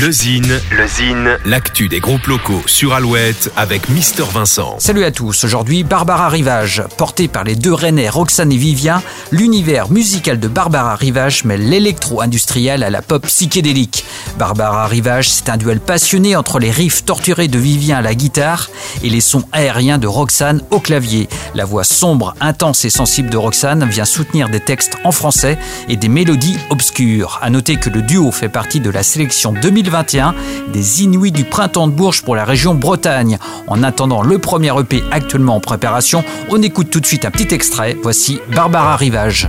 Le Zine, le Zine, l'actu des groupes locaux sur Alouette avec Mister Vincent. Salut à tous, aujourd'hui Barbara Rivage. Porté par les deux Rennais Roxane et Vivien, l'univers musical de Barbara Rivage mêle l'électro-industriel à la pop psychédélique. Barbara Rivage, c'est un duel passionné entre les riffs torturés de Vivien à la guitare et les sons aériens de Roxane au clavier. La voix sombre, intense et sensible de Roxane vient soutenir des textes en français et des mélodies obscures. À noter que le duo fait partie de la sélection 2000 2021 des Inuits du printemps de Bourges pour la région Bretagne. En attendant le premier EP actuellement en préparation, on écoute tout de suite un petit extrait. Voici Barbara Rivage.